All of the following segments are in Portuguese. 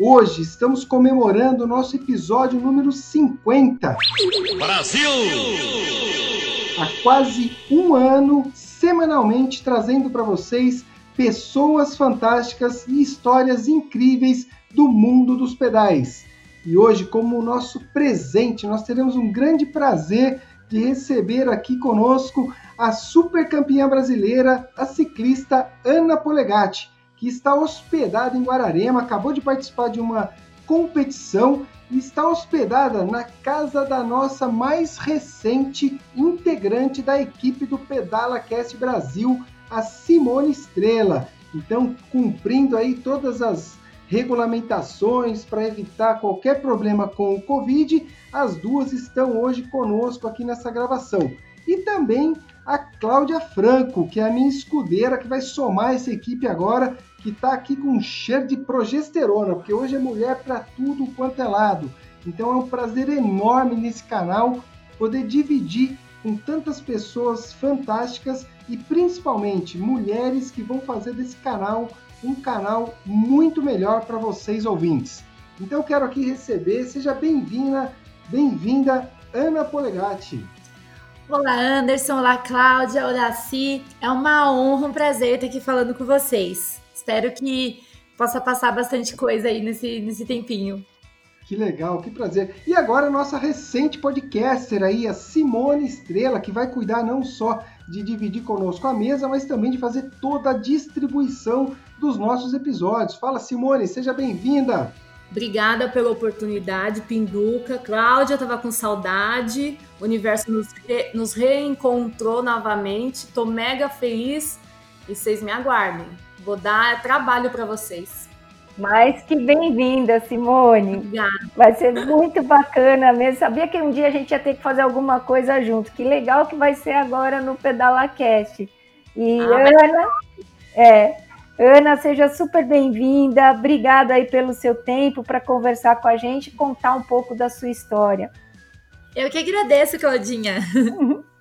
Hoje estamos comemorando o nosso episódio número 50. Brasil! Há quase um ano, semanalmente trazendo para vocês pessoas fantásticas e histórias incríveis do mundo dos pedais. E hoje, como nosso presente, nós teremos um grande prazer de receber aqui conosco a super campeã brasileira, a ciclista Ana Polegatti que está hospedada em Guararema, acabou de participar de uma competição e está hospedada na casa da nossa mais recente integrante da equipe do Pedala Cast Brasil, a Simone Estrela. Então, cumprindo aí todas as regulamentações para evitar qualquer problema com o Covid, as duas estão hoje conosco aqui nessa gravação. E também a Cláudia Franco, que é a minha escudeira, que vai somar essa equipe agora que está aqui com um cheiro de progesterona, porque hoje é mulher para tudo quanto é lado. Então é um prazer enorme nesse canal poder dividir com tantas pessoas fantásticas e principalmente mulheres que vão fazer desse canal um canal muito melhor para vocês ouvintes. Então quero aqui receber, seja bem-vinda, bem-vinda Ana Polegatti. Olá Anderson, olá Cláudia, olá Si. É uma honra, um prazer estar aqui falando com vocês. Espero que possa passar bastante coisa aí nesse, nesse tempinho. Que legal, que prazer. E agora a nossa recente podcaster aí, a Simone Estrela, que vai cuidar não só de dividir conosco a mesa, mas também de fazer toda a distribuição dos nossos episódios. Fala, Simone, seja bem-vinda. Obrigada pela oportunidade, Pinduca. Cláudia estava com saudade, o universo nos, re... nos reencontrou novamente. Estou mega feliz e vocês me aguardem. Vou dar trabalho para vocês. Mais que bem-vinda, Simone. Obrigada. Vai ser muito bacana mesmo. Sabia que um dia a gente ia ter que fazer alguma coisa junto. Que legal que vai ser agora no PedalaCast. E ah, Ana, é, Ana, seja super bem-vinda. Obrigada aí pelo seu tempo para conversar com a gente e contar um pouco da sua história. Eu que agradeço, Claudinha.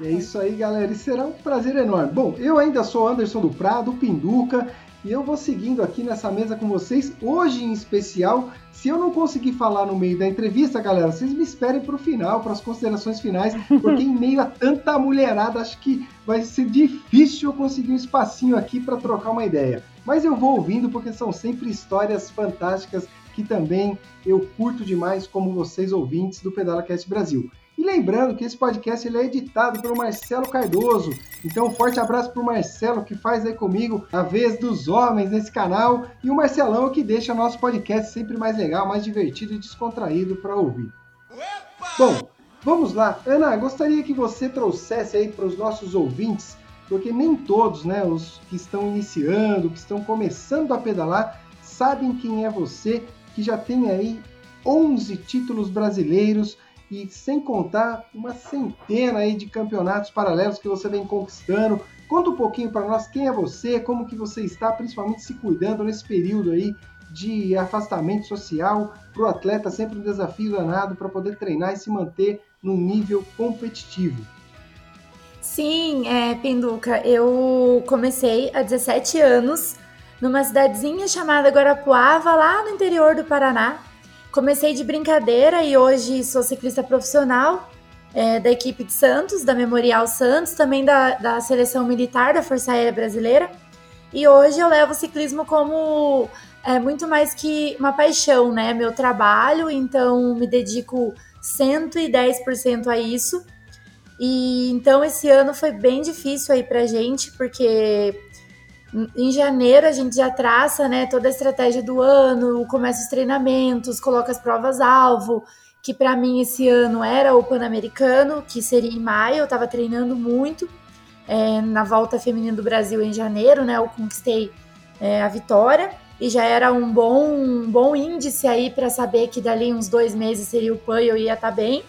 É isso aí, galera. E será um prazer enorme. Bom, eu ainda sou Anderson do Prado, Pinduca, e eu vou seguindo aqui nessa mesa com vocês. Hoje, em especial, se eu não conseguir falar no meio da entrevista, galera, vocês me esperem para o final, para as considerações finais, porque em meio a tanta mulherada, acho que vai ser difícil eu conseguir um espacinho aqui para trocar uma ideia. Mas eu vou ouvindo porque são sempre histórias fantásticas que também eu curto demais como vocês ouvintes do Pedala Cast Brasil. E lembrando que esse podcast ele é editado pelo Marcelo Cardoso. Então, um forte abraço para o Marcelo, que faz aí comigo a vez dos homens nesse canal. E o Marcelão, que deixa nosso podcast sempre mais legal, mais divertido e descontraído para ouvir. Bom, vamos lá. Ana, gostaria que você trouxesse aí para os nossos ouvintes, porque nem todos, né, os que estão iniciando, que estão começando a pedalar, sabem quem é você, que já tem aí 11 títulos brasileiros e sem contar uma centena aí de campeonatos paralelos que você vem conquistando. Conta um pouquinho para nós quem é você, como que você está, principalmente se cuidando nesse período aí de afastamento social para o atleta, sempre um desafio danado para poder treinar e se manter num nível competitivo. Sim, é, Pinduca, eu comecei há 17 anos numa cidadezinha chamada Guarapuava, lá no interior do Paraná, Comecei de brincadeira e hoje sou ciclista profissional é, da equipe de Santos, da Memorial Santos, também da, da seleção militar da Força Aérea Brasileira. E hoje eu levo o ciclismo como é, muito mais que uma paixão, né? Meu trabalho, então me dedico 110% a isso. E então esse ano foi bem difícil aí pra gente, porque em janeiro a gente já traça né, toda a estratégia do ano, começa os treinamentos, coloca as provas-alvo, que para mim esse ano era o Pan-Americano, que seria em maio, eu estava treinando muito. É, na volta feminina do Brasil em janeiro, né? Eu conquistei é, a vitória. e já era um bom, um bom índice aí para saber que dali uns dois meses seria o PAN e eu ia estar tá bem.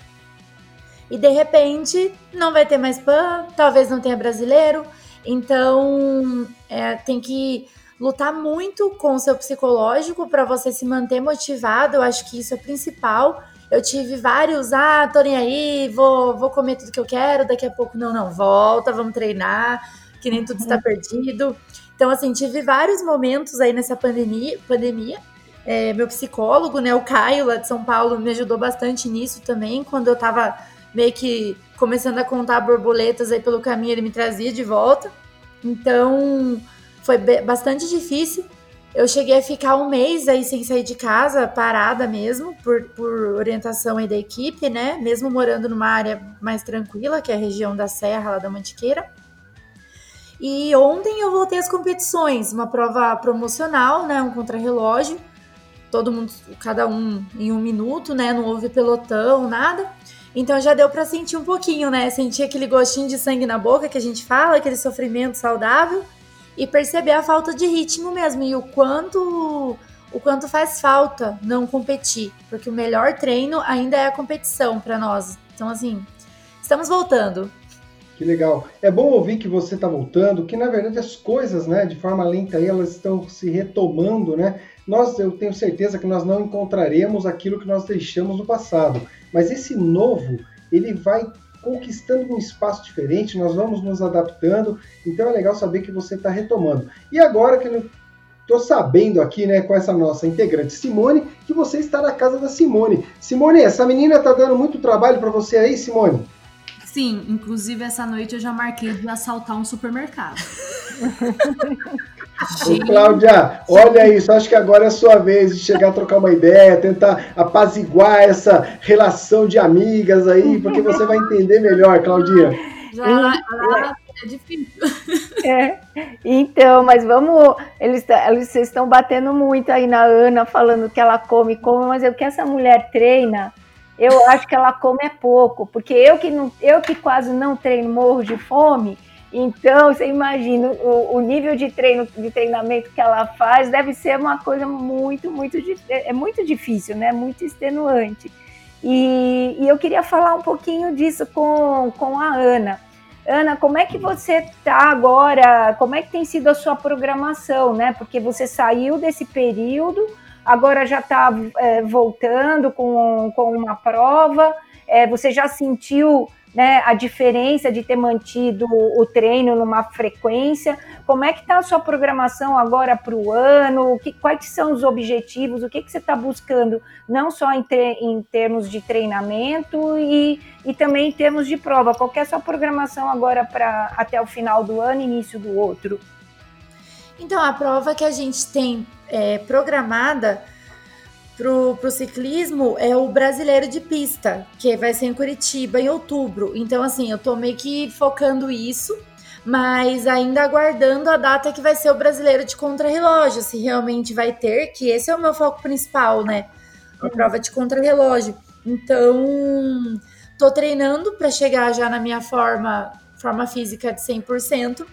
E de repente não vai ter mais PAN, talvez não tenha brasileiro, então é, tem que lutar muito com o seu psicológico para você se manter motivado. Eu acho que isso é o principal. Eu tive vários, ah, tô nem aí, vou, vou comer tudo que eu quero, daqui a pouco não, não, volta, vamos treinar, que nem tudo está uhum. perdido. Então, assim, tive vários momentos aí nessa pandemia. pandemia. É, meu psicólogo, né, o Caio, lá de São Paulo, me ajudou bastante nisso também. Quando eu tava meio que começando a contar borboletas aí pelo caminho, ele me trazia de volta. Então, foi bastante difícil. Eu cheguei a ficar um mês aí sem sair de casa, parada mesmo, por, por orientação aí da equipe, né? Mesmo morando numa área mais tranquila, que é a região da Serra, lá da Mantiqueira. E ontem eu voltei às competições, uma prova promocional, né, um contrarrelógio. Todo mundo, cada um em um minuto, né? Não houve pelotão, nada. Então já deu para sentir um pouquinho, né? Sentir aquele gostinho de sangue na boca que a gente fala, aquele sofrimento saudável e perceber a falta de ritmo mesmo e o quanto o quanto faz falta não competir, porque o melhor treino ainda é a competição para nós. Então assim, estamos voltando. Que legal. É bom ouvir que você está voltando, que na verdade as coisas, né, de forma lenta aí, elas estão se retomando, né? Nós, eu tenho certeza que nós não encontraremos aquilo que nós deixamos no passado, mas esse novo, ele vai conquistando um espaço diferente, nós vamos nos adaptando, então é legal saber que você está retomando. E agora que eu estou sabendo aqui, né, com essa nossa integrante Simone, que você está na casa da Simone. Simone, essa menina está dando muito trabalho para você aí, Simone? Sim, inclusive essa noite eu já marquei de assaltar um supermercado. Ô, Cláudia, olha isso, acho que agora é a sua vez de chegar a trocar uma ideia, tentar apaziguar essa relação de amigas aí, porque você vai entender melhor, Claudinha. Já, já é difícil. É, então, mas vamos. Eles, eles estão batendo muito aí na Ana, falando que ela come, come, mas o que essa mulher treina eu acho que ela come é pouco, porque eu que, não, eu que quase não treino, morro de fome, então você imagina o, o nível de treino, de treinamento que ela faz deve ser uma coisa muito, muito é, é muito difícil, né? Muito extenuante. E, e eu queria falar um pouquinho disso com, com a Ana. Ana, como é que você está agora? Como é que tem sido a sua programação, né? Porque você saiu desse período agora já está é, voltando com, com uma prova. É, você já sentiu né, a diferença de ter mantido o treino numa frequência? Como é que está a sua programação agora para o ano? Que, quais são os objetivos? O que, que você está buscando, não só em, em, termos de treinamento e, e também em termos de prova? Qual é a sua programação agora para até o final do ano, início do outro? Então, a prova que a gente tem é, programada para o ciclismo é o brasileiro de pista, que vai ser em Curitiba em outubro. Então, assim, eu tô meio que focando isso, mas ainda aguardando a data que vai ser o brasileiro de contrarrelógio, se realmente vai ter, que esse é o meu foco principal, né? A prova de contrarrelógio. Então, tô treinando para chegar já na minha forma, forma física de 100%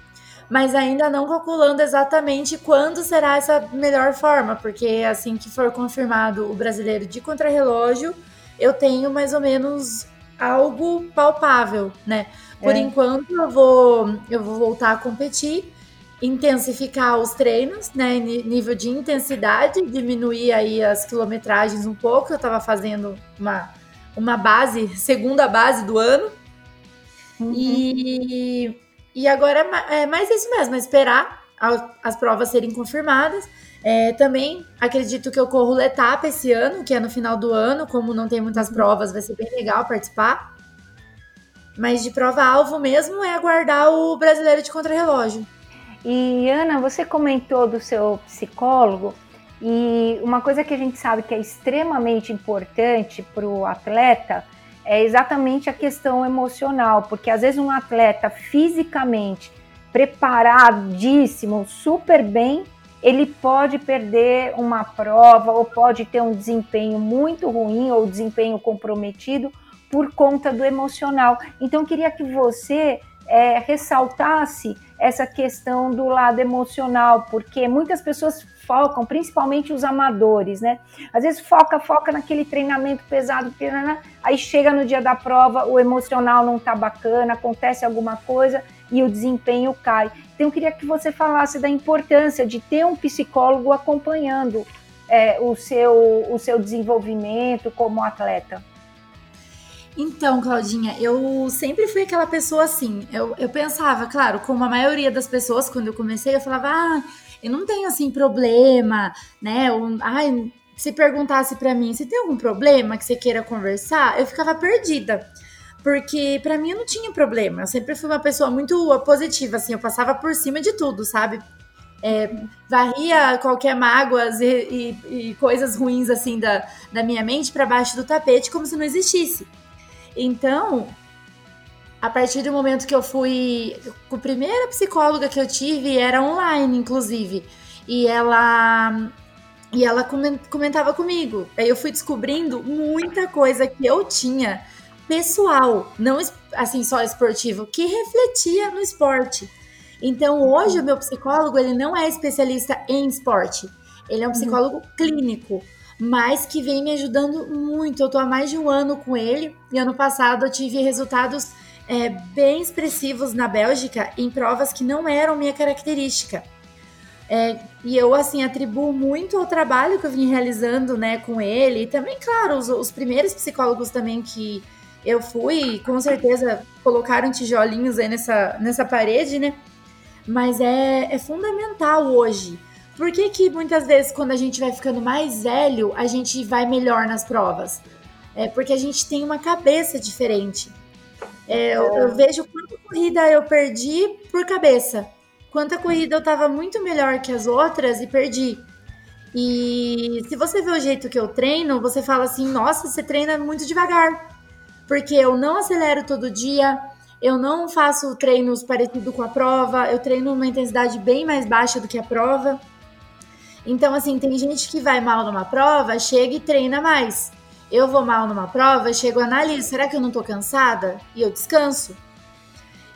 mas ainda não calculando exatamente quando será essa melhor forma, porque assim que for confirmado o brasileiro de contrarrelógio, eu tenho mais ou menos algo palpável, né? Por é. enquanto eu vou eu vou voltar a competir, intensificar os treinos, né, nível de intensidade, diminuir aí as quilometragens um pouco. Eu tava fazendo uma uma base, segunda base do ano. Uhum. E e agora é mais isso mesmo, é esperar as provas serem confirmadas. É, também acredito que eu corro o etapa esse ano, que é no final do ano, como não tem muitas provas, vai ser bem legal participar. Mas de prova-alvo mesmo é aguardar o brasileiro de contrarrelógio. E Ana, você comentou do seu psicólogo, e uma coisa que a gente sabe que é extremamente importante para o atleta é exatamente a questão emocional, porque às vezes um atleta fisicamente preparadíssimo, super bem, ele pode perder uma prova ou pode ter um desempenho muito ruim ou desempenho comprometido por conta do emocional. Então, queria que você é, ressaltasse essa questão do lado emocional, porque muitas pessoas focam, principalmente os amadores, né? Às vezes foca, foca naquele treinamento pesado, aí chega no dia da prova, o emocional não tá bacana, acontece alguma coisa e o desempenho cai. Então eu queria que você falasse da importância de ter um psicólogo acompanhando é, o, seu, o seu desenvolvimento como atleta. Então, Claudinha, eu sempre fui aquela pessoa assim. Eu, eu pensava, claro, como a maioria das pessoas, quando eu comecei, eu falava, ah, eu não tenho assim problema, né? Ou, ai, se perguntasse para mim, você tem algum problema que você queira conversar? Eu ficava perdida. Porque para mim eu não tinha problema. Eu sempre fui uma pessoa muito positiva, assim, eu passava por cima de tudo, sabe? É, varria qualquer mágoas e, e, e, coisas ruins assim da, da minha mente para baixo do tapete como se não existisse. Então, a partir do momento que eu fui. A primeira psicóloga que eu tive era online, inclusive. E ela. E ela comentava comigo. Aí eu fui descobrindo muita coisa que eu tinha pessoal, não assim só esportivo, que refletia no esporte. Então hoje o meu psicólogo ele não é especialista em esporte, ele é um uhum. psicólogo uhum. clínico mas que vem me ajudando muito. Eu tô há mais de um ano com ele e ano passado eu tive resultados é, bem expressivos na Bélgica em provas que não eram minha característica. É, e eu, assim, atribuo muito ao trabalho que eu vim realizando, né, com ele. E também, claro, os, os primeiros psicólogos também que eu fui, com certeza colocaram tijolinhos aí nessa, nessa parede, né? Mas é, é fundamental hoje por que, que muitas vezes, quando a gente vai ficando mais velho, a gente vai melhor nas provas? É porque a gente tem uma cabeça diferente. É, eu, eu, vejo quanta corrida eu perdi por cabeça. Quanta corrida eu tava muito melhor que as outras e perdi. E se você vê o jeito que eu treino, você fala assim: nossa, você treina muito devagar. Porque eu não acelero todo dia, eu não faço treinos parecido com a prova, eu treino uma intensidade bem mais baixa do que a prova. Então, assim, tem gente que vai mal numa prova, chega e treina mais. Eu vou mal numa prova, chego e analiso, será que eu não tô cansada? E eu descanso.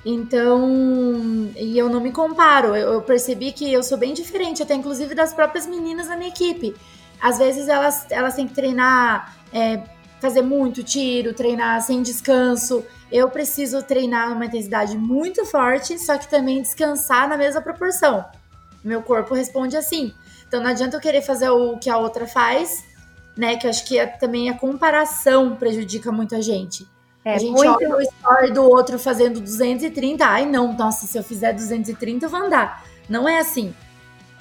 Então, e eu não me comparo. Eu, eu, percebi que eu sou bem diferente, até inclusive das próprias meninas da minha equipe. Às vezes elas, elas têm que treinar, é, fazer muito tiro, treinar sem descanso. Eu preciso treinar numa intensidade muito forte, só que também descansar na mesma proporção. Meu corpo responde assim. Então não adianta eu querer fazer o que a outra faz, né? Que eu acho que é, também a comparação prejudica muito a gente. É, a gente muito... olha o story do outro fazendo 230, ai não, nossa, se eu fizer 230 eu vou andar. Não é assim.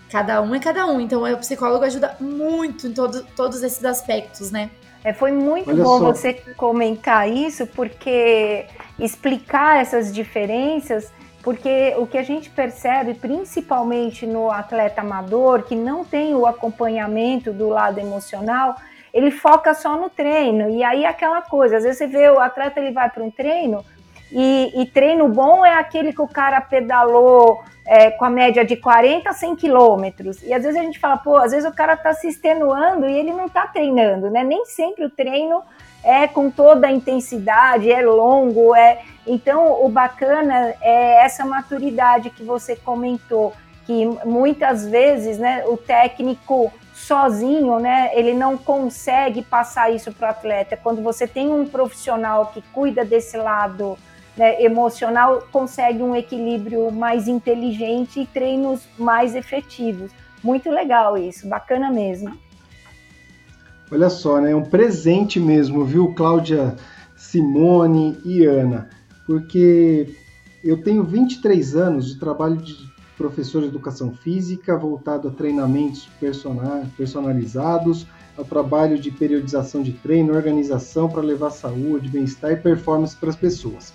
Cada um é cada um. Então o psicólogo ajuda muito em todo, todos esses aspectos, né? É, foi muito Olha bom só. você comentar isso, porque explicar essas diferenças porque o que a gente percebe, principalmente no atleta amador, que não tem o acompanhamento do lado emocional, ele foca só no treino. E aí aquela coisa, às vezes você vê o atleta, ele vai para um treino, e, e, treino bom é aquele que o cara pedalou é, com a média de 40 a 100 quilômetros. E às vezes a gente fala, pô, às vezes o cara está se extenuando e ele não está treinando, né? Nem sempre o treino é com toda a intensidade, é longo, é. Então, o bacana é essa maturidade que você comentou, que muitas vezes, né, o técnico sozinho, né, ele não consegue passar isso para o atleta. Quando você tem um profissional que cuida desse lado né, emocional, consegue um equilíbrio mais inteligente e treinos mais efetivos. Muito legal isso, bacana mesmo. Olha só, né? É um presente mesmo, viu, Cláudia, Simone e Ana? Porque eu tenho 23 anos de trabalho de professor de educação física, voltado a treinamentos personalizados, ao trabalho de periodização de treino, organização para levar saúde, bem-estar e performance para as pessoas.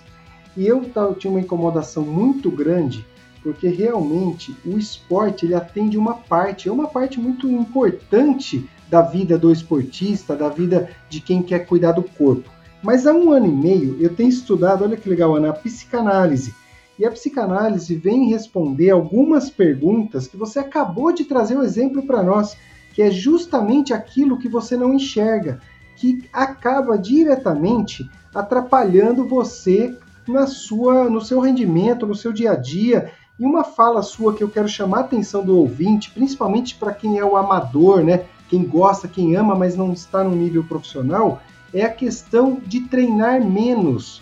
E eu, tinha uma incomodação muito grande porque realmente o esporte ele atende uma parte, é uma parte muito importante da vida do esportista, da vida de quem quer cuidar do corpo. Mas há um ano e meio eu tenho estudado, olha que legal, Ana, a psicanálise. E a psicanálise vem responder algumas perguntas que você acabou de trazer o um exemplo para nós, que é justamente aquilo que você não enxerga, que acaba diretamente atrapalhando você na sua, no seu rendimento, no seu dia a dia. E uma fala sua que eu quero chamar a atenção do ouvinte, principalmente para quem é o amador, né? Quem gosta, quem ama, mas não está no nível profissional, é a questão de treinar menos.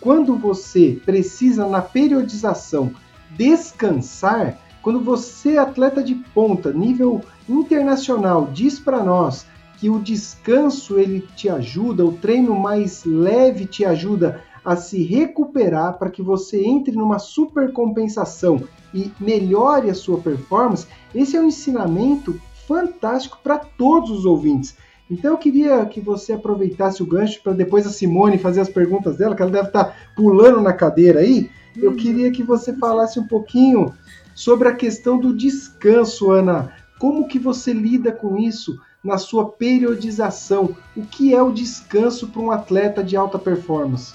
Quando você precisa, na periodização, descansar, quando você, atleta de ponta, nível internacional, diz para nós que o descanso ele te ajuda, o treino mais leve te ajuda a se recuperar para que você entre numa supercompensação e melhore a sua performance, esse é um ensinamento fantástico para todos os ouvintes. Então eu queria que você aproveitasse o gancho para depois a Simone fazer as perguntas dela, que ela deve estar tá pulando na cadeira aí. Eu uhum. queria que você falasse um pouquinho sobre a questão do descanso, Ana. Como que você lida com isso na sua periodização? O que é o descanso para um atleta de alta performance?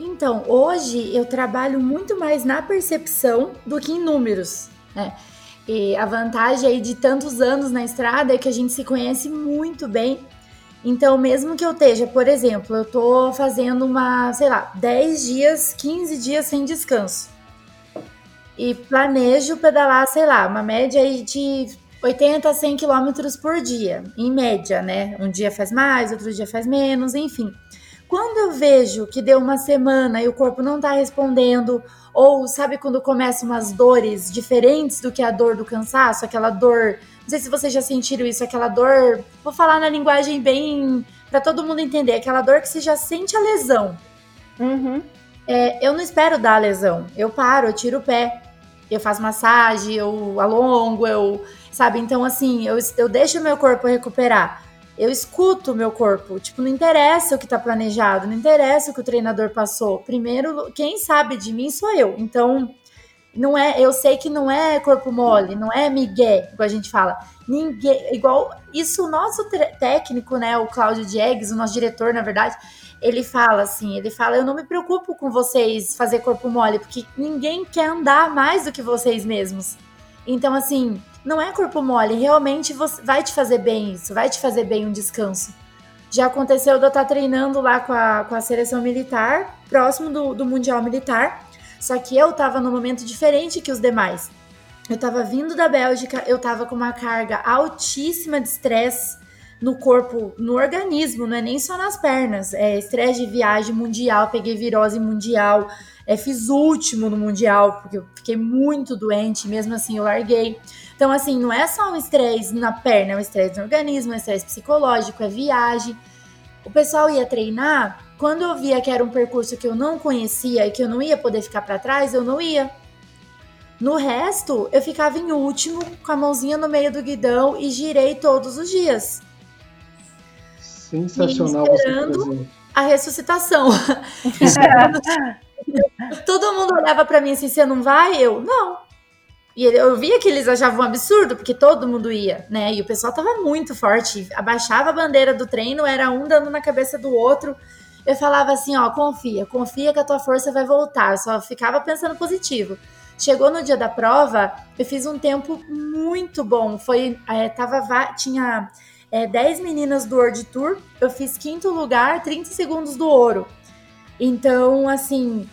Então, hoje eu trabalho muito mais na percepção do que em números, né? E a vantagem aí de tantos anos na estrada é que a gente se conhece muito bem. Então, mesmo que eu esteja, por exemplo, eu tô fazendo uma, sei lá, 10 dias, 15 dias sem descanso. E planejo pedalar, sei lá, uma média aí de 80 a 100 quilômetros por dia, em média, né? Um dia faz mais, outro dia faz menos, enfim. Quando eu vejo que deu uma semana e o corpo não tá respondendo, ou sabe quando começam umas dores diferentes do que a dor do cansaço, aquela dor. Não sei se vocês já sentiram isso, aquela dor. Vou falar na linguagem bem. para todo mundo entender, aquela dor que você já sente a lesão. Uhum. É, eu não espero dar a lesão. Eu paro, eu tiro o pé, eu faço massagem, eu alongo, eu. Sabe? Então, assim, eu, eu deixo o meu corpo recuperar eu escuto o meu corpo. Tipo, não interessa o que tá planejado, não interessa o que o treinador passou. Primeiro, quem sabe de mim sou eu. Então, não é, eu sei que não é corpo mole, não é migué, igual a gente fala. Ninguém, igual isso o nosso técnico, né, o Cláudio Diegues, o nosso diretor, na verdade, ele fala assim, ele fala: "Eu não me preocupo com vocês fazer corpo mole, porque ninguém quer andar mais do que vocês mesmos". Então, assim, não é corpo mole, realmente vai te fazer bem isso, vai te fazer bem um descanso. Já aconteceu de eu estar treinando lá com a, com a seleção militar, próximo do, do Mundial Militar, só que eu estava num momento diferente que os demais. Eu estava vindo da Bélgica, eu estava com uma carga altíssima de estresse no corpo, no organismo, não é nem só nas pernas. É estresse de viagem mundial, peguei virose mundial, é, fiz último no mundial, porque eu fiquei muito doente, mesmo assim eu larguei. Então, assim, não é só um estresse na perna, é um estresse no organismo, é um estresse psicológico, é viagem. O pessoal ia treinar, quando eu via que era um percurso que eu não conhecia e que eu não ia poder ficar para trás, eu não ia. No resto, eu ficava em último, com a mãozinha no meio do guidão e girei todos os dias. Sensacional esperando a ressuscitação. Todo mundo olhava para mim assim: você não vai? Eu, não. E eu via que eles achavam um absurdo, porque todo mundo ia, né? E o pessoal tava muito forte. Abaixava a bandeira do treino, era um dando na cabeça do outro. Eu falava assim, ó, confia, confia que a tua força vai voltar. Eu só ficava pensando positivo. Chegou no dia da prova, eu fiz um tempo muito bom. Foi, é, tava, tinha é, 10 meninas do World Tour, eu fiz quinto lugar, 30 segundos do ouro. Então, assim,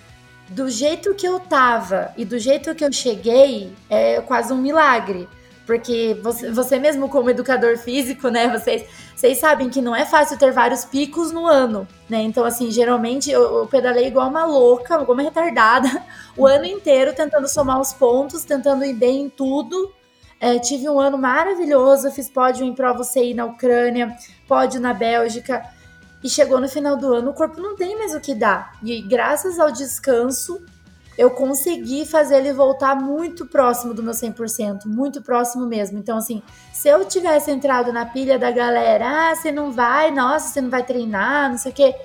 do jeito que eu tava e do jeito que eu cheguei, é quase um milagre. Porque você, você mesmo, como educador físico, né? Vocês, vocês sabem que não é fácil ter vários picos no ano, né? Então, assim, geralmente eu, eu pedalei igual uma louca, igual uma retardada, o ano inteiro tentando somar os pontos, tentando ir bem em tudo. É, tive um ano maravilhoso, fiz pódio em prova CI na Ucrânia, pódio na Bélgica. E chegou no final do ano, o corpo não tem mais o que dar. E graças ao descanso, eu consegui fazer ele voltar muito próximo do meu 100%, muito próximo mesmo. Então, assim, se eu tivesse entrado na pilha da galera, ah, você não vai, nossa, você não vai treinar, não sei o quê,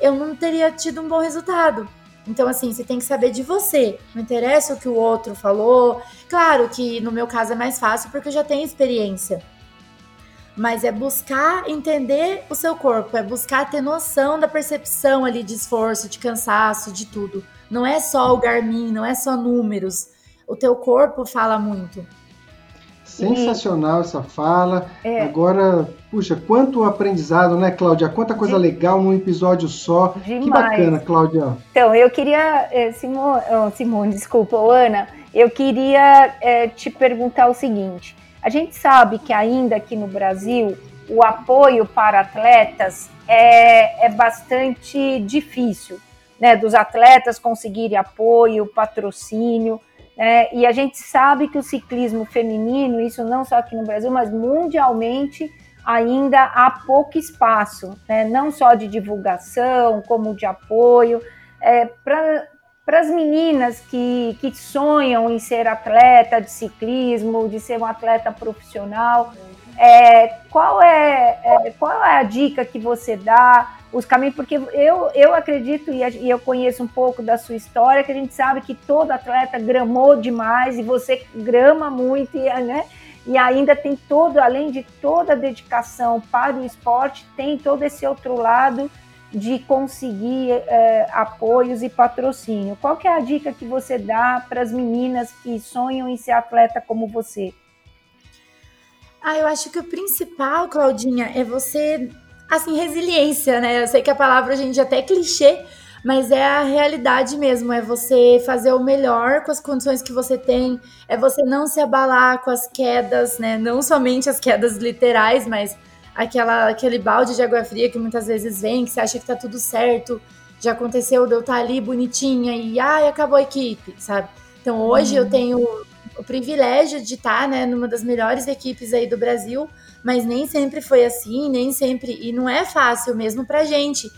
eu não teria tido um bom resultado. Então, assim, você tem que saber de você. Não interessa o que o outro falou. Claro que no meu caso é mais fácil porque eu já tenho experiência mas é buscar entender o seu corpo, é buscar ter noção da percepção ali de esforço, de cansaço, de tudo. Não é só o Garmin, não é só números. O teu corpo fala muito. Sensacional e... essa fala. É. Agora, puxa, quanto aprendizado, né, Cláudia? Quanta coisa De... legal num episódio só. Demais. Que bacana, Cláudia. Então, eu queria, Simone, oh, Simone, desculpa, Ana, eu queria é, te perguntar o seguinte: a gente sabe que ainda aqui no Brasil o apoio para atletas é, é bastante difícil, né? Dos atletas conseguirem apoio, patrocínio. Né? E a gente sabe que o ciclismo feminino, isso não só aqui no Brasil, mas mundialmente, ainda há pouco espaço, né? não só de divulgação, como de apoio. É, Para as meninas que, que sonham em ser atleta de ciclismo, de ser um atleta profissional, é, qual, é, é, qual é a dica que você dá? Os caminhos, porque eu, eu acredito e eu conheço um pouco da sua história, que a gente sabe que todo atleta gramou demais e você grama muito, e, né? E ainda tem todo, além de toda a dedicação para o esporte, tem todo esse outro lado de conseguir é, apoios e patrocínio. Qual que é a dica que você dá para as meninas que sonham em ser atleta como você? Ah, eu acho que o principal, Claudinha, é você assim, resiliência, né? Eu sei que a palavra a gente até é clichê, mas é a realidade mesmo, é você fazer o melhor com as condições que você tem, é você não se abalar com as quedas, né? Não somente as quedas literais, mas aquela, aquele balde de água fria que muitas vezes vem, que você acha que tá tudo certo, já aconteceu de eu estar tá ali bonitinha e ai, acabou a equipe, sabe? Então hoje eu uhum. tenho o privilégio de estar, tá, né, numa das melhores equipes aí do Brasil, mas nem sempre foi assim, nem sempre. E não é fácil mesmo pra gente.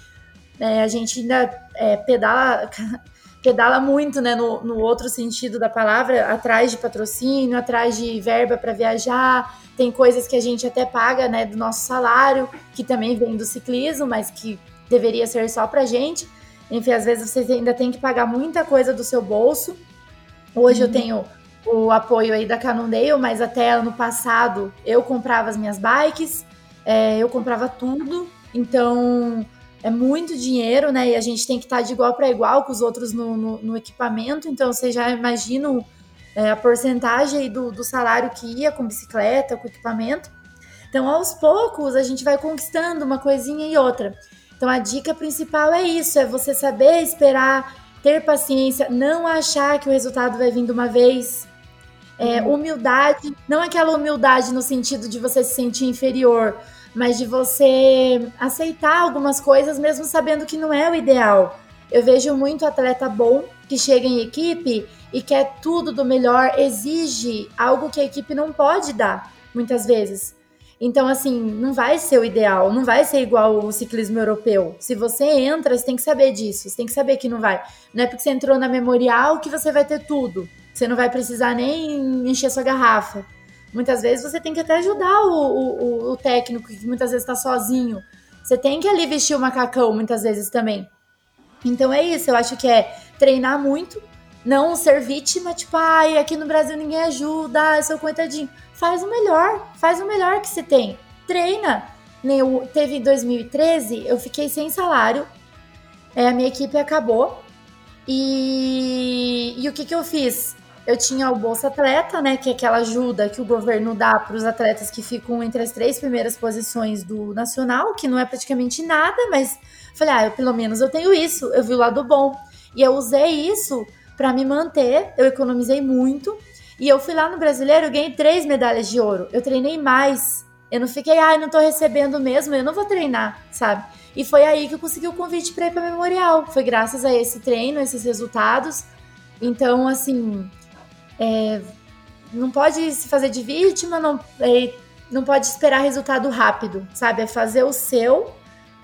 É, a gente ainda é, pedala, pedala muito, né, no, no outro sentido da palavra, atrás de patrocínio, atrás de verba para viajar. Tem coisas que a gente até paga, né, do nosso salário, que também vem do ciclismo, mas que deveria ser só pra gente. Enfim, às vezes você ainda tem que pagar muita coisa do seu bolso. Hoje uhum. eu tenho o apoio aí da Cannondale, mas até ano passado eu comprava as minhas bikes, é, eu comprava tudo, então é muito dinheiro, né? E a gente tem que estar tá de igual para igual com os outros no, no, no equipamento, então vocês já imaginam é, a porcentagem do, do salário que ia com bicicleta, com equipamento. Então, aos poucos, a gente vai conquistando uma coisinha e outra. Então, a dica principal é isso: é você saber esperar, ter paciência, não achar que o resultado vai vir de uma vez. É, uhum. Humildade, não aquela humildade no sentido de você se sentir inferior, mas de você aceitar algumas coisas mesmo sabendo que não é o ideal. Eu vejo muito atleta bom que chega em equipe e quer tudo do melhor, exige algo que a equipe não pode dar, muitas vezes. Então, assim, não vai ser o ideal, não vai ser igual o ciclismo europeu. Se você entra, você tem que saber disso, você tem que saber que não vai. Não é porque você entrou na memorial que você vai ter tudo. Você não vai precisar nem encher sua garrafa. Muitas vezes você tem que até ajudar o, o, o técnico, que muitas vezes está sozinho. Você tem que ali vestir o macacão, muitas vezes também. Então é isso, eu acho que é treinar muito, não ser vítima, tipo, ai, aqui no Brasil ninguém ajuda, ai, seu coitadinho. Faz o melhor, faz o melhor que você tem. Treina. Eu, teve em 2013, eu fiquei sem salário, é, a minha equipe acabou. E, e o que, que eu fiz? Eu tinha o Bolsa Atleta, né, que é aquela ajuda que o governo dá para os atletas que ficam entre as três primeiras posições do nacional, que não é praticamente nada, mas falei, ah, eu, pelo menos eu tenho isso, eu vi o lado bom. E eu usei isso para me manter, eu economizei muito. E eu fui lá no brasileiro, ganhei três medalhas de ouro. Eu treinei mais. Eu não fiquei, ai, ah, não tô recebendo mesmo, eu não vou treinar, sabe? E foi aí que eu consegui o convite para ir para Memorial. Foi graças a esse treino, esses resultados. Então, assim, é, não pode se fazer de vítima, não, é, não pode esperar resultado rápido, sabe? É fazer o seu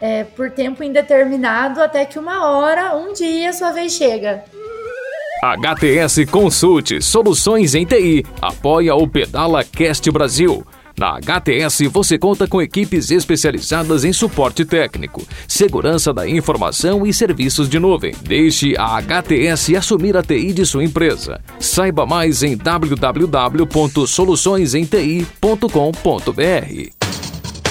é, por tempo indeterminado até que uma hora, um dia, sua vez chega. HTS Consulte Soluções em TI apoia o Pedala Cast Brasil. Na HTS você conta com equipes especializadas em suporte técnico, segurança da informação e serviços de nuvem. Deixe a HTS assumir a TI de sua empresa. Saiba mais em www.soluçõesenti.com.br.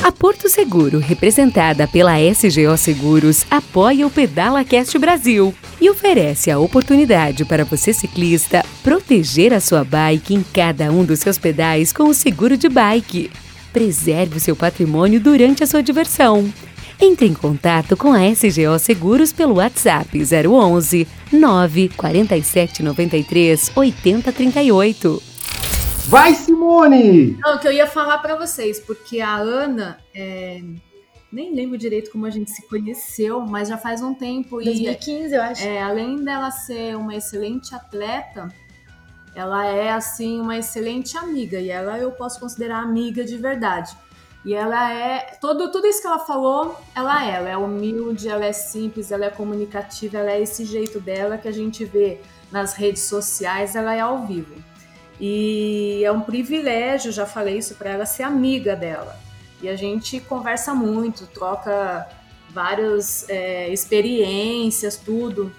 A Porto Seguro, representada pela SGO Seguros, apoia o Pedala Cast Brasil. E oferece a oportunidade para você ciclista proteger a sua bike em cada um dos seus pedais com o seguro de bike. Preserve o seu patrimônio durante a sua diversão. Entre em contato com a SGO Seguros pelo WhatsApp 011 947 93 8038. Vai, Simone! Não, o que eu ia falar para vocês, porque a Ana, é... nem lembro direito como a gente se conheceu, mas já faz um tempo. 2015, e, eu acho. É, além dela ser uma excelente atleta, ela é, assim, uma excelente amiga. E ela eu posso considerar amiga de verdade. E ela é. Todo, tudo isso que ela falou, ela é. Ela é humilde, ela é simples, ela é comunicativa, ela é esse jeito dela que a gente vê nas redes sociais, ela é ao vivo. E é um privilégio, já falei isso para ela, ser amiga dela. E a gente conversa muito, troca várias é, experiências, tudo.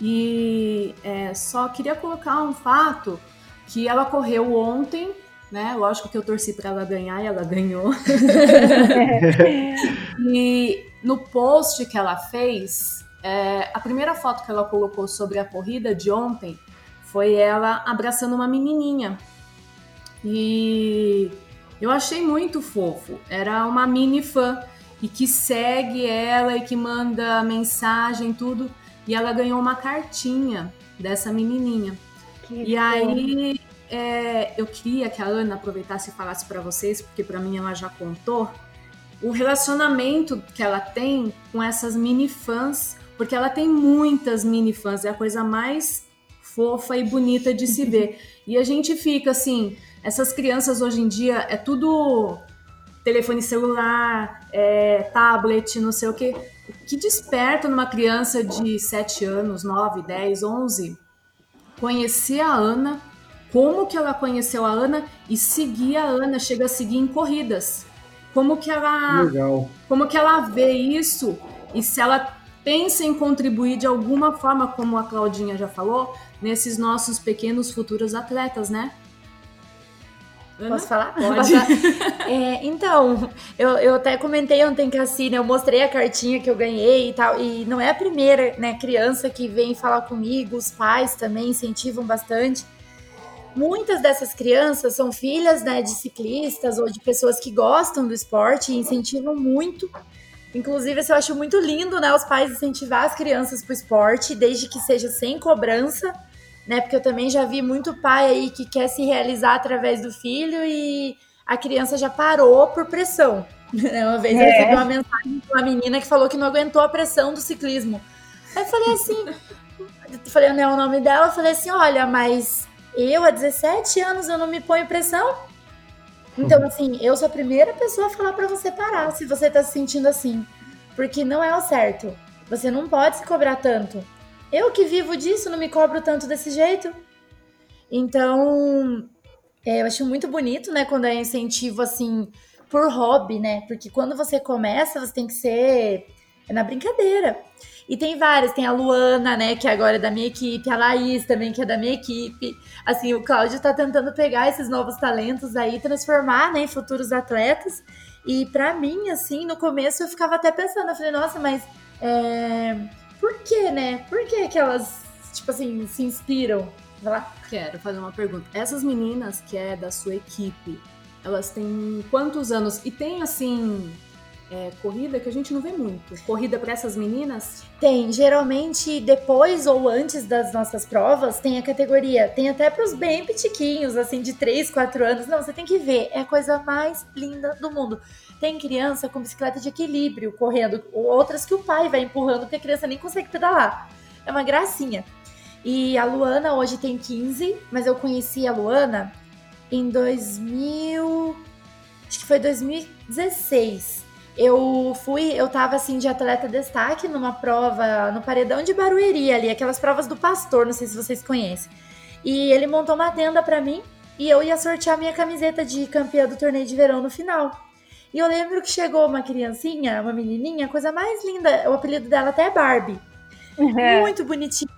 E é, só queria colocar um fato que ela correu ontem né? Lógico que eu torci para ela ganhar e ela ganhou. e no post que ela fez, é, a primeira foto que ela colocou sobre a corrida de ontem foi ela abraçando uma menininha. E eu achei muito fofo. Era uma mini fã e que segue ela e que manda mensagem tudo. E ela ganhou uma cartinha dessa menininha. Que e bom. aí é, eu queria que a Ana aproveitasse e falasse para vocês, porque para mim ela já contou, o relacionamento que ela tem com essas mini fãs, porque ela tem muitas mini fãs, é a coisa mais fofa e bonita de se ver. e a gente fica assim, essas crianças hoje em dia é tudo telefone celular, é, tablet, não sei o que. O que desperta numa criança de 7 anos, 9, 10, 11, conhecer a Ana como que ela conheceu a Ana e seguir a Ana, chega a seguir em corridas. Como que ela Legal. como que ela vê isso e se ela pensa em contribuir de alguma forma, como a Claudinha já falou, nesses nossos pequenos futuros atletas, né? Ana? Posso falar? Pode. é, então, eu, eu até comentei ontem que assim, né, eu mostrei a cartinha que eu ganhei e tal, e não é a primeira né, criança que vem falar comigo, os pais também incentivam bastante. Muitas dessas crianças são filhas né, de ciclistas ou de pessoas que gostam do esporte e incentivam muito. Inclusive, eu acho muito lindo, né, os pais incentivar as crianças para o esporte, desde que seja sem cobrança, né? Porque eu também já vi muito pai aí que quer se realizar através do filho e a criança já parou por pressão. Uma vez eu recebi uma mensagem de uma menina que falou que não aguentou a pressão do ciclismo. Aí eu falei assim, eu falei né, o nome dela, eu falei assim, olha, mas eu, há 17 anos, eu não me ponho pressão. Então, uhum. assim, eu sou a primeira pessoa a falar para você parar se você tá se sentindo assim. Porque não é o certo. Você não pode se cobrar tanto. Eu que vivo disso, não me cobro tanto desse jeito. Então, é, eu acho muito bonito, né, quando é incentivo, assim, por hobby, né? Porque quando você começa, você tem que ser é na brincadeira. E tem várias, tem a Luana, né, que agora é da minha equipe, a Laís também, que é da minha equipe. Assim, o Cláudio tá tentando pegar esses novos talentos aí, transformar, né, em futuros atletas. E para mim, assim, no começo eu ficava até pensando, eu falei, nossa, mas é... por que, né? Por que que elas, tipo assim, se inspiram? Lá. Quero fazer uma pergunta. Essas meninas que é da sua equipe, elas têm quantos anos? E tem, assim, é, corrida que a gente não vê muito. Corrida para essas meninas? Tem. Geralmente, depois ou antes das nossas provas, tem a categoria. Tem até para os bem pitiquinhos, assim, de 3, 4 anos. Não, você tem que ver. É a coisa mais linda do mundo. Tem criança com bicicleta de equilíbrio correndo, outras que o pai vai empurrando, porque a criança nem consegue pedalar. É uma gracinha. E a Luana hoje tem 15, mas eu conheci a Luana em 2000. Acho que foi 2016 eu fui, eu tava assim de atleta destaque numa prova no paredão de Barueri ali, aquelas provas do pastor, não sei se vocês conhecem. E ele montou uma tenda para mim e eu ia sortear minha camiseta de campeã do torneio de verão no final. E eu lembro que chegou uma criancinha, uma menininha, coisa mais linda, o apelido dela até é Barbie. Uhum. Muito bonitinha.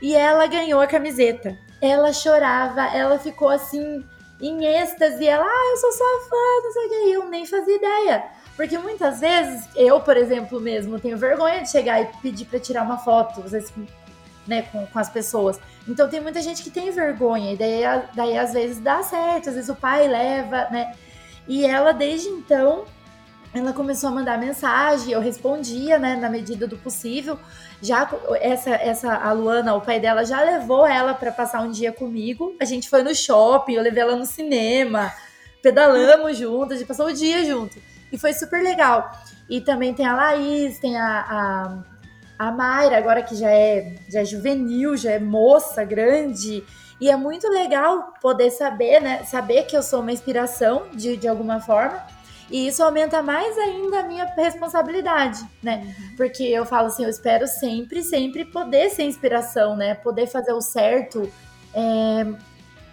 E ela ganhou a camiseta. Ela chorava, ela ficou assim em êxtase, ela, ah, eu sou sua fã, não sei o que, eu nem fazia ideia. Porque muitas vezes, eu, por exemplo, mesmo, tenho vergonha de chegar e pedir para tirar uma foto. Vocês né, com, com as pessoas. Então tem muita gente que tem vergonha, e daí, daí às vezes dá certo, às vezes o pai leva, né? E ela, desde então, ela começou a mandar mensagem, eu respondia, né, na medida do possível. Já essa essa a Luana, o pai dela já levou ela para passar um dia comigo. A gente foi no shopping, eu levei ela no cinema, pedalamos juntos, a gente passou o dia junto. E foi super legal. E também tem a Laís, tem a, a, a Mayra, agora que já é, já é juvenil, já é moça, grande. E é muito legal poder saber, né? Saber que eu sou uma inspiração de, de alguma forma. E isso aumenta mais ainda a minha responsabilidade, né? Uhum. Porque eu falo assim, eu espero sempre, sempre poder ser inspiração, né? Poder fazer o certo, é,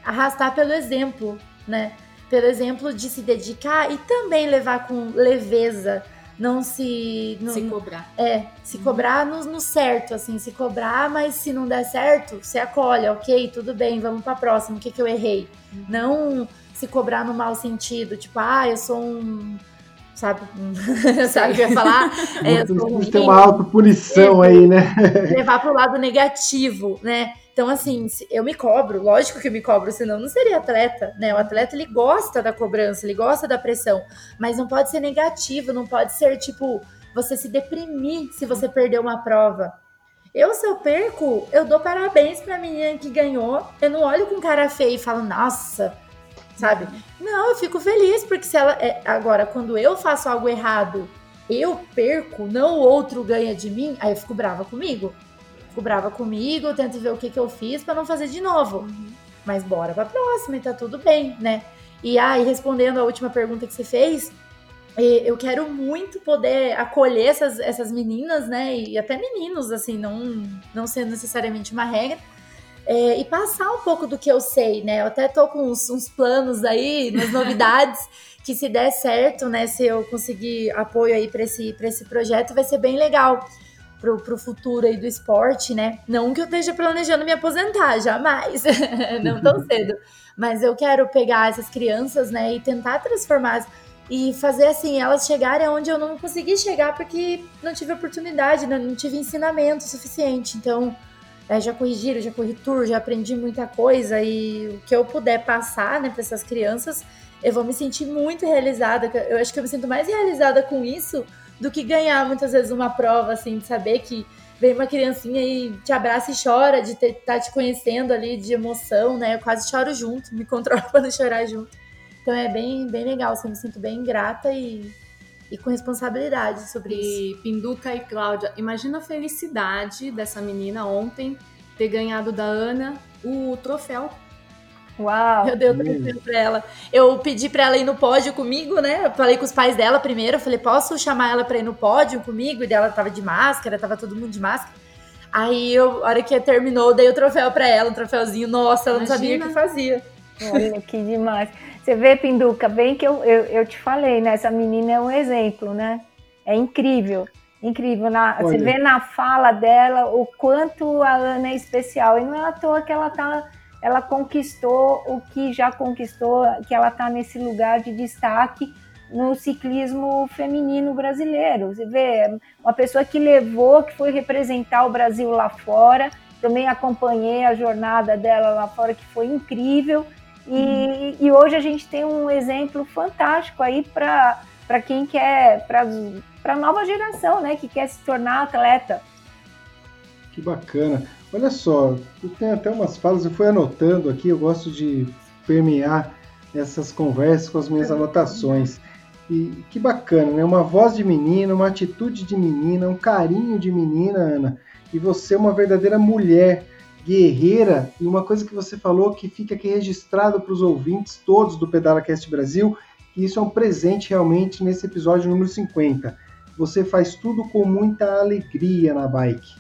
arrastar pelo exemplo, né? Pelo exemplo de se dedicar e também levar com leveza, não se. Não, se cobrar. É, se uhum. cobrar no, no, certo, assim, se cobrar, mas se não der certo, você acolhe, ok, tudo bem, vamos pra próxima, o que, que eu errei? Uhum. Não se cobrar no mau sentido, tipo, ah, eu sou um. Sabe, sabe o que eu ia falar? É, um tem uma autopunição aí, né? Levar para o lado negativo, né? Então, assim, eu me cobro, lógico que eu me cobro, senão não seria atleta, né? O atleta, ele gosta da cobrança, ele gosta da pressão, mas não pode ser negativo, não pode ser, tipo, você se deprimir se você perder uma prova. Eu, se eu perco, eu dou parabéns pra menina que ganhou, eu não olho com cara feia e falo, nossa, sabe? Não, eu fico feliz, porque se ela. É, agora, quando eu faço algo errado, eu perco, não o outro ganha de mim, aí eu fico brava comigo. Fico brava comigo, tento ver o que, que eu fiz para não fazer de novo. Uhum. Mas bora pra próxima e tá tudo bem, né? E aí, ah, respondendo a última pergunta que você fez, eu quero muito poder acolher essas, essas meninas, né? E até meninos, assim, não, não sendo necessariamente uma regra é, e passar um pouco do que eu sei, né? Eu até tô com uns, uns planos aí, umas novidades, que se der certo, né? Se eu conseguir apoio aí para esse, esse projeto, vai ser bem legal pro, pro futuro aí do esporte, né? Não que eu esteja planejando me aposentar, jamais, não tão cedo. Mas eu quero pegar essas crianças, né, e tentar transformar e fazer assim, elas chegarem onde eu não consegui chegar porque não tive oportunidade, né? não tive ensinamento suficiente. Então, é, já corri giro, já corri tour, já aprendi muita coisa e o que eu puder passar né, para essas crianças, eu vou me sentir muito realizada. Eu acho que eu me sinto mais realizada com isso do que ganhar muitas vezes uma prova, assim, de saber que vem uma criancinha e te abraça e chora de estar tá te conhecendo ali, de emoção, né? Eu quase choro junto, me controlo para não chorar junto. Então é bem, bem legal, assim, eu me sinto bem grata e e com responsabilidade sobre e isso. Pinduca e Cláudia, imagina a felicidade dessa menina ontem ter ganhado da Ana o troféu. Uau! Eu dei o troféu pra ela. Eu pedi pra ela ir no pódio comigo, né? Eu falei com os pais dela primeiro. Eu falei, posso chamar ela pra ir no pódio comigo? E dela tava de máscara, tava todo mundo de máscara. Aí, eu, a hora que terminou, dei o troféu pra ela, um troféuzinho. Nossa, ela Imagina. não sabia o que fazia. Olha, que demais. Você vê, Pinduca, bem que eu, eu, eu, te falei, né? Essa menina é um exemplo, né? É incrível, incrível. Na, você vê na fala dela o quanto a Ana é especial. E não é à toa que ela tá. Ela conquistou o que já conquistou, que ela está nesse lugar de destaque no ciclismo feminino brasileiro. Você vê, uma pessoa que levou, que foi representar o Brasil lá fora. Também acompanhei a jornada dela lá fora, que foi incrível. E, e hoje a gente tem um exemplo fantástico aí para quem quer, para a nova geração, né, que quer se tornar atleta. Que bacana. Olha só, tem até umas falas, eu fui anotando aqui, eu gosto de permear essas conversas com as minhas anotações. E que bacana, né? Uma voz de menina, uma atitude de menina, um carinho de menina, Ana. E você é uma verdadeira mulher guerreira, e uma coisa que você falou que fica aqui registrado para os ouvintes todos do Pedala Cast Brasil, que isso é um presente realmente nesse episódio número 50. Você faz tudo com muita alegria na bike.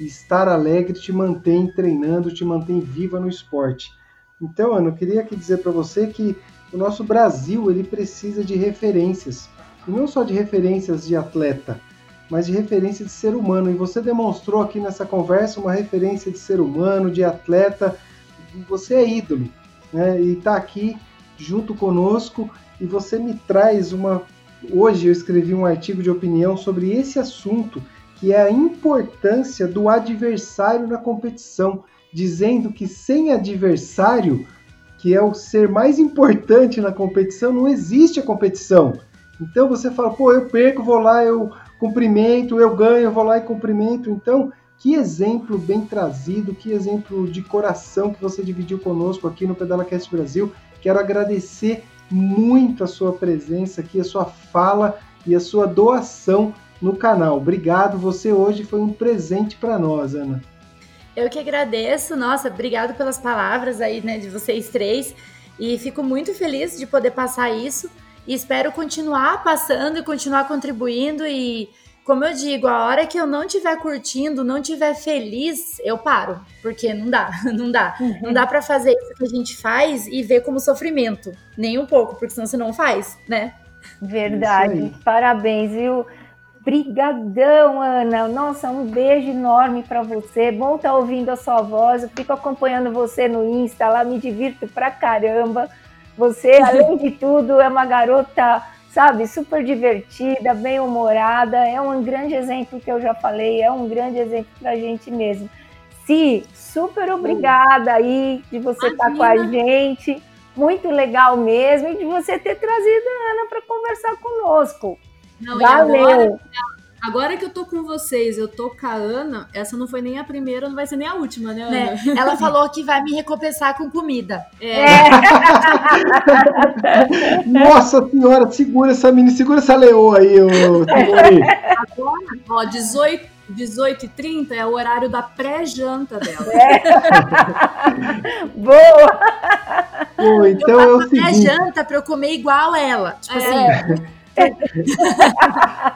Estar alegre te mantém treinando, te mantém viva no esporte. Então, Ana, eu queria aqui dizer para você que o nosso Brasil ele precisa de referências, e não só de referências de atleta, mas de referência de ser humano. E você demonstrou aqui nessa conversa uma referência de ser humano, de atleta. Você é ídolo, né? E está aqui junto conosco e você me traz uma. Hoje eu escrevi um artigo de opinião sobre esse assunto que é a importância do adversário na competição, dizendo que sem adversário, que é o ser mais importante na competição, não existe a competição. Então você fala, pô, eu perco, vou lá, eu cumprimento, eu ganho, vou lá e cumprimento. Então, que exemplo bem trazido, que exemplo de coração que você dividiu conosco aqui no Pedala Cast Brasil. Quero agradecer muito a sua presença aqui, a sua fala e a sua doação no canal. Obrigado, você hoje foi um presente para nós, Ana. Eu que agradeço, nossa, obrigado pelas palavras aí, né, de vocês três. E fico muito feliz de poder passar isso. E espero continuar passando e continuar contribuindo. E, como eu digo, a hora que eu não estiver curtindo, não estiver feliz, eu paro. Porque não dá, não dá. Uhum. Não dá para fazer isso que a gente faz e ver como sofrimento. Nem um pouco, porque senão você não faz, né? Verdade. Parabéns, viu? Brigadão, Ana. Nossa, um beijo enorme para você. Bom estar tá ouvindo a sua voz. Eu fico acompanhando você no Insta, lá me divirto pra caramba. Você, além de tudo, é uma garota, sabe, super divertida, bem humorada. É um grande exemplo que eu já falei, é um grande exemplo pra gente mesmo. Si, super obrigada aí de você estar tá com a gente. Muito legal mesmo e de você ter trazido a Ana para conversar conosco. Não, Valeu! Agora, que eu tô com vocês, eu tô com a Ana, essa não foi nem a primeira, não vai ser nem a última, né, Ana? Né? Ela falou que vai me recompensar com comida. É. é. Nossa senhora, segura essa mini, segura essa leoa aí, ô, Agora, ó, 18 18 e 30 é o horário da pré-janta dela. É. Boa! Pô, então eu é o pré-janta para eu comer igual ela. Tipo é. assim.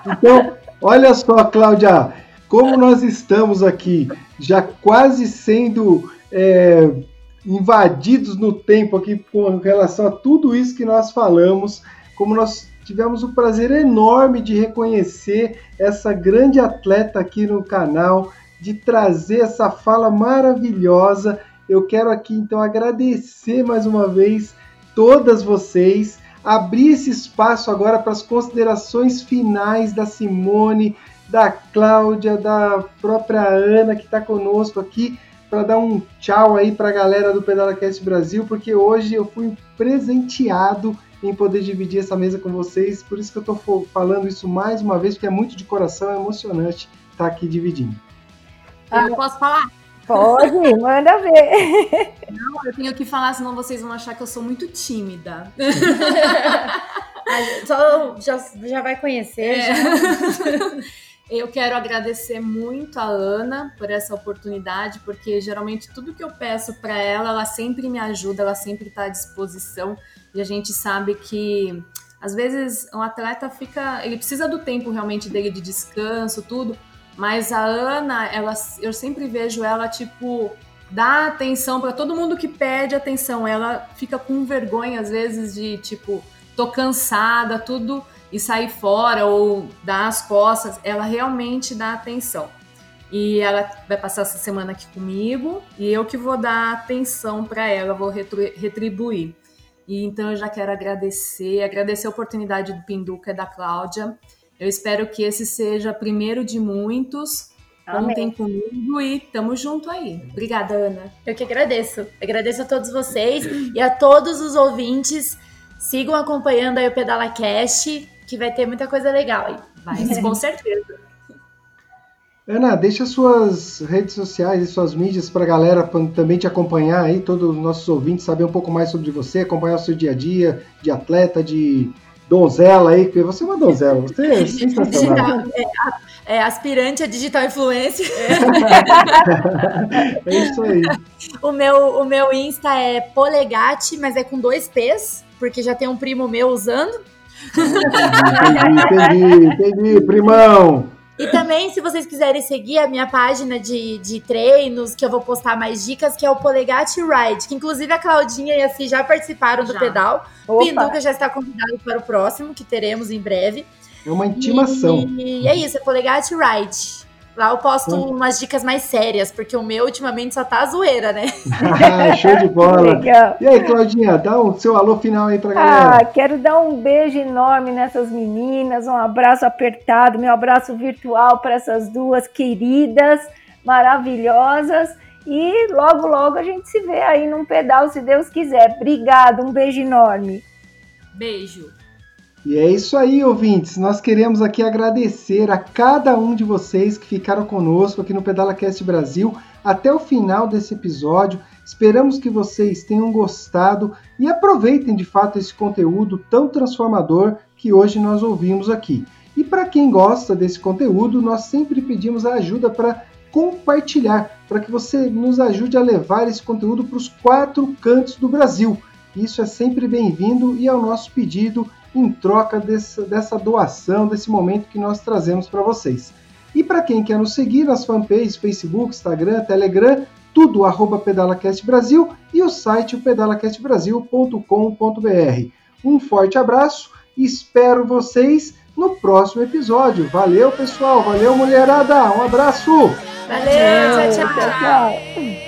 então, olha só, Cláudia, como nós estamos aqui já quase sendo é, invadidos no tempo aqui com relação a tudo isso que nós falamos, como nós tivemos o prazer enorme de reconhecer essa grande atleta aqui no canal, de trazer essa fala maravilhosa. Eu quero aqui então agradecer mais uma vez todas vocês abrir esse espaço agora para as considerações finais da Simone, da Cláudia, da própria Ana que está conosco aqui para dar um tchau aí para a galera do PedalaCast Brasil, porque hoje eu fui presenteado em poder dividir essa mesa com vocês, por isso que eu estou falando isso mais uma vez, porque é muito de coração, é emocionante estar tá aqui dividindo. Eu posso falar? Pode, manda ver. Não, eu tenho que falar, senão vocês vão achar que eu sou muito tímida. Só, já, já vai conhecer. É. Já. Eu quero agradecer muito a Ana por essa oportunidade, porque geralmente tudo que eu peço para ela, ela sempre me ajuda, ela sempre está à disposição. E a gente sabe que às vezes um atleta fica, ele precisa do tempo realmente dele de descanso, tudo, mas a Ana, ela, eu sempre vejo ela, tipo, dar atenção para todo mundo que pede atenção. Ela fica com vergonha, às vezes, de, tipo, tô cansada, tudo, e sair fora ou dar as costas. Ela realmente dá atenção. E ela vai passar essa semana aqui comigo e eu que vou dar atenção para ela, vou retribuir. E então eu já quero agradecer, agradecer a oportunidade do Pinduca e da Cláudia eu espero que esse seja primeiro de muitos. Amém. Contem comigo e tamo junto aí. Obrigada, Ana. Eu que agradeço. Agradeço a todos vocês e a todos os ouvintes. Sigam acompanhando aí o Pedala Cast, que vai ter muita coisa legal aí. Vai, com certeza. Ana, deixa suas redes sociais e suas mídias para a galera também te acompanhar aí, todos os nossos ouvintes, saber um pouco mais sobre você, acompanhar o seu dia a dia de atleta, de donzela aí, porque você é uma donzela, você é sensacional. É, é aspirante a digital influencer. É. é isso aí. O meu, o meu Insta é polegate, mas é com dois P's, porque já tem um primo meu usando. entendi, entendi, entendi, primão. E também, se vocês quiserem seguir a minha página de, de treinos, que eu vou postar mais dicas, que é o Polegate Ride, que inclusive a Claudinha e a Si já participaram do já. pedal. Opa. Pinduca já está convidado para o próximo, que teremos em breve. É uma intimação. E, e é isso, é Polegate Ride. Lá eu posto hum. umas dicas mais sérias, porque o meu ultimamente só tá zoeira, né? ah, show de bola. Legal. E aí, Claudinha, dá o um, seu alô final aí pra galera. Ah, quero dar um beijo enorme nessas meninas, um abraço apertado, meu abraço virtual para essas duas queridas, maravilhosas. E logo, logo a gente se vê aí num pedal, se Deus quiser. Obrigada, um beijo enorme. Beijo. E é isso aí, ouvintes. Nós queremos aqui agradecer a cada um de vocês que ficaram conosco aqui no PedalaCast Brasil até o final desse episódio. Esperamos que vocês tenham gostado e aproveitem de fato esse conteúdo tão transformador que hoje nós ouvimos aqui. E para quem gosta desse conteúdo, nós sempre pedimos a ajuda para compartilhar, para que você nos ajude a levar esse conteúdo para os quatro cantos do Brasil. Isso é sempre bem-vindo e é o nosso pedido em troca desse, dessa doação, desse momento que nós trazemos para vocês. E para quem quer nos seguir nas fanpages Facebook, Instagram, Telegram, tudo arroba PedalaCast Brasil e o site pedalacastbrasil.com.br. Um forte abraço e espero vocês no próximo episódio. Valeu, pessoal. Valeu, mulherada. Um abraço. Valeu, tchau, tchau. tchau.